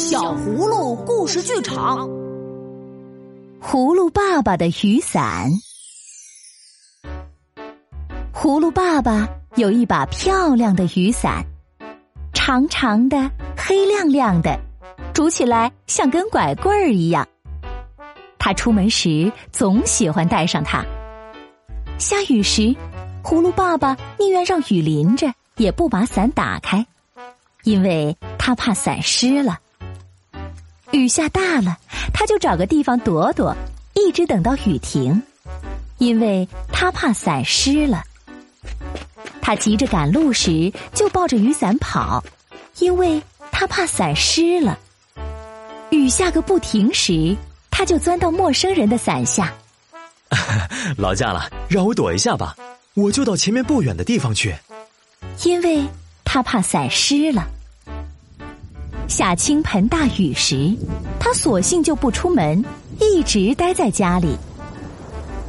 小葫芦故事剧场，葫芦爸爸的雨伞。葫芦爸爸有一把漂亮的雨伞，长长的，黑亮亮的，拄起来像根拐棍儿一样。他出门时总喜欢带上它。下雨时，葫芦爸爸宁愿让雨淋着，也不把伞打开，因为他怕伞湿了。雨下大了，他就找个地方躲躲，一直等到雨停，因为他怕伞湿了。他急着赶路时，就抱着雨伞跑，因为他怕伞湿了。雨下个不停时，他就钻到陌生人的伞下。劳驾了，让我躲一下吧，我就到前面不远的地方去。因为他怕伞湿了。下倾盆大雨时，他索性就不出门，一直待在家里。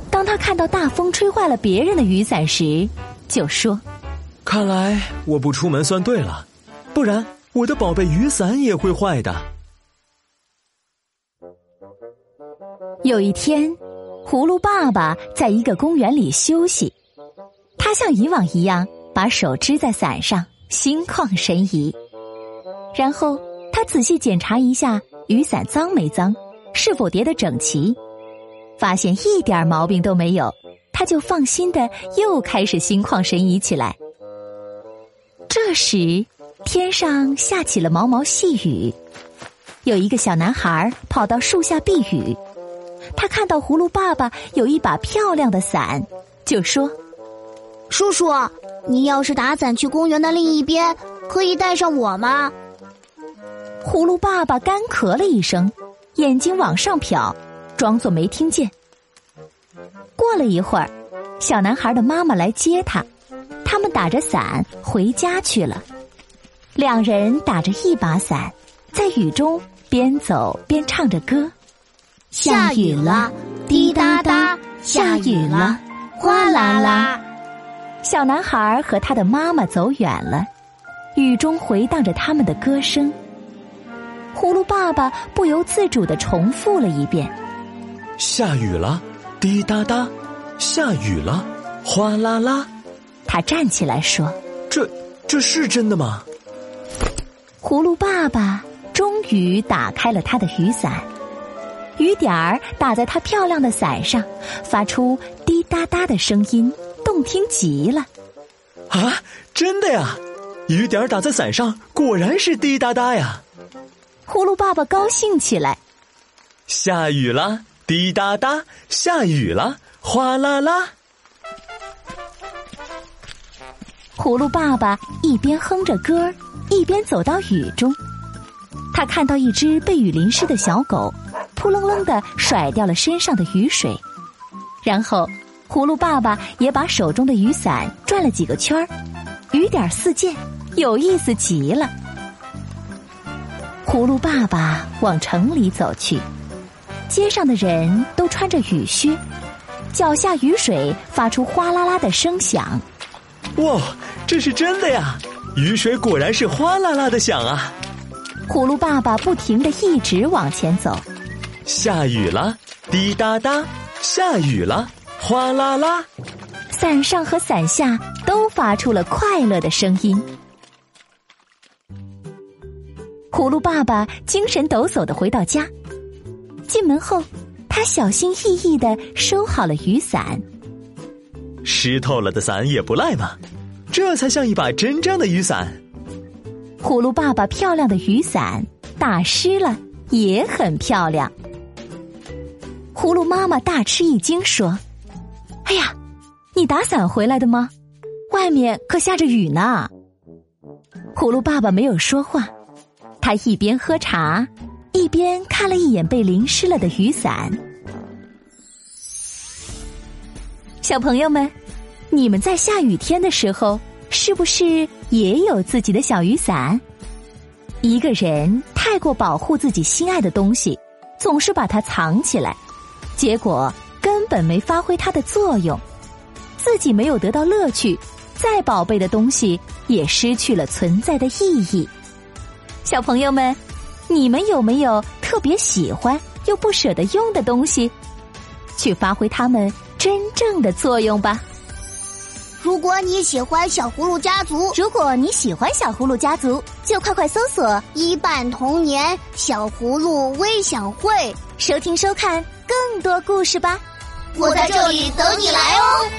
当他看到大风吹坏了别人的雨伞时，就说：“看来我不出门算对了，不然我的宝贝雨伞也会坏的。”有一天，葫芦爸爸在一个公园里休息，他像以往一样把手支在伞上，心旷神怡，然后。他仔细检查一下雨伞脏没脏，是否叠得整齐，发现一点毛病都没有，他就放心的又开始心旷神怡起来。这时，天上下起了毛毛细雨，有一个小男孩跑到树下避雨，他看到葫芦爸爸有一把漂亮的伞，就说：“叔叔，你要是打伞去公园的另一边，可以带上我吗？”葫芦爸爸干咳了一声，眼睛往上瞟，装作没听见。过了一会儿，小男孩的妈妈来接他，他们打着伞回家去了。两人打着一把伞，在雨中边走边唱着歌。下雨了，滴答答；下雨了，哗啦啦。小男孩和他的妈妈走远了，雨中回荡着他们的歌声。葫芦爸爸不由自主的重复了一遍：“下雨了，滴答答；下雨了，哗啦啦。”他站起来说：“这这是真的吗？”葫芦爸爸终于打开了他的雨伞，雨点儿打在他漂亮的伞上，发出滴答答的声音，动听极了。啊，真的呀！雨点儿打在伞上，果然是滴答答呀。葫芦爸爸高兴起来，下雨了，滴答答；下雨了，哗啦啦。葫芦爸爸一边哼着歌一边走到雨中。他看到一只被雨淋湿的小狗，扑棱棱的甩掉了身上的雨水。然后，葫芦爸爸也把手中的雨伞转了几个圈儿，雨点四溅，有意思极了。葫芦爸爸往城里走去，街上的人都穿着雨靴，脚下雨水发出哗啦啦的声响。哇，这是真的呀！雨水果然是哗啦啦的响啊！葫芦爸爸不停的一直往前走。下雨了，滴答答；下雨了，哗啦啦。伞上和伞下都发出了快乐的声音。葫芦爸爸精神抖擞的回到家，进门后，他小心翼翼的收好了雨伞。湿透了的伞也不赖嘛，这才像一把真正的雨伞。葫芦爸爸漂亮的雨伞打湿了也很漂亮。葫芦妈妈大吃一惊说：“哎呀，你打伞回来的吗？外面可下着雨呢。”葫芦爸爸没有说话。他一边喝茶，一边看了一眼被淋湿了的雨伞。小朋友们，你们在下雨天的时候，是不是也有自己的小雨伞？一个人太过保护自己心爱的东西，总是把它藏起来，结果根本没发挥它的作用，自己没有得到乐趣，再宝贝的东西也失去了存在的意义。小朋友们，你们有没有特别喜欢又不舍得用的东西？去发挥它们真正的作用吧！如果你喜欢小葫芦家族，如果你喜欢小葫芦家族，就快快搜索“一半童年小葫芦微享会”，收听收看更多故事吧！我在这里等你来哦。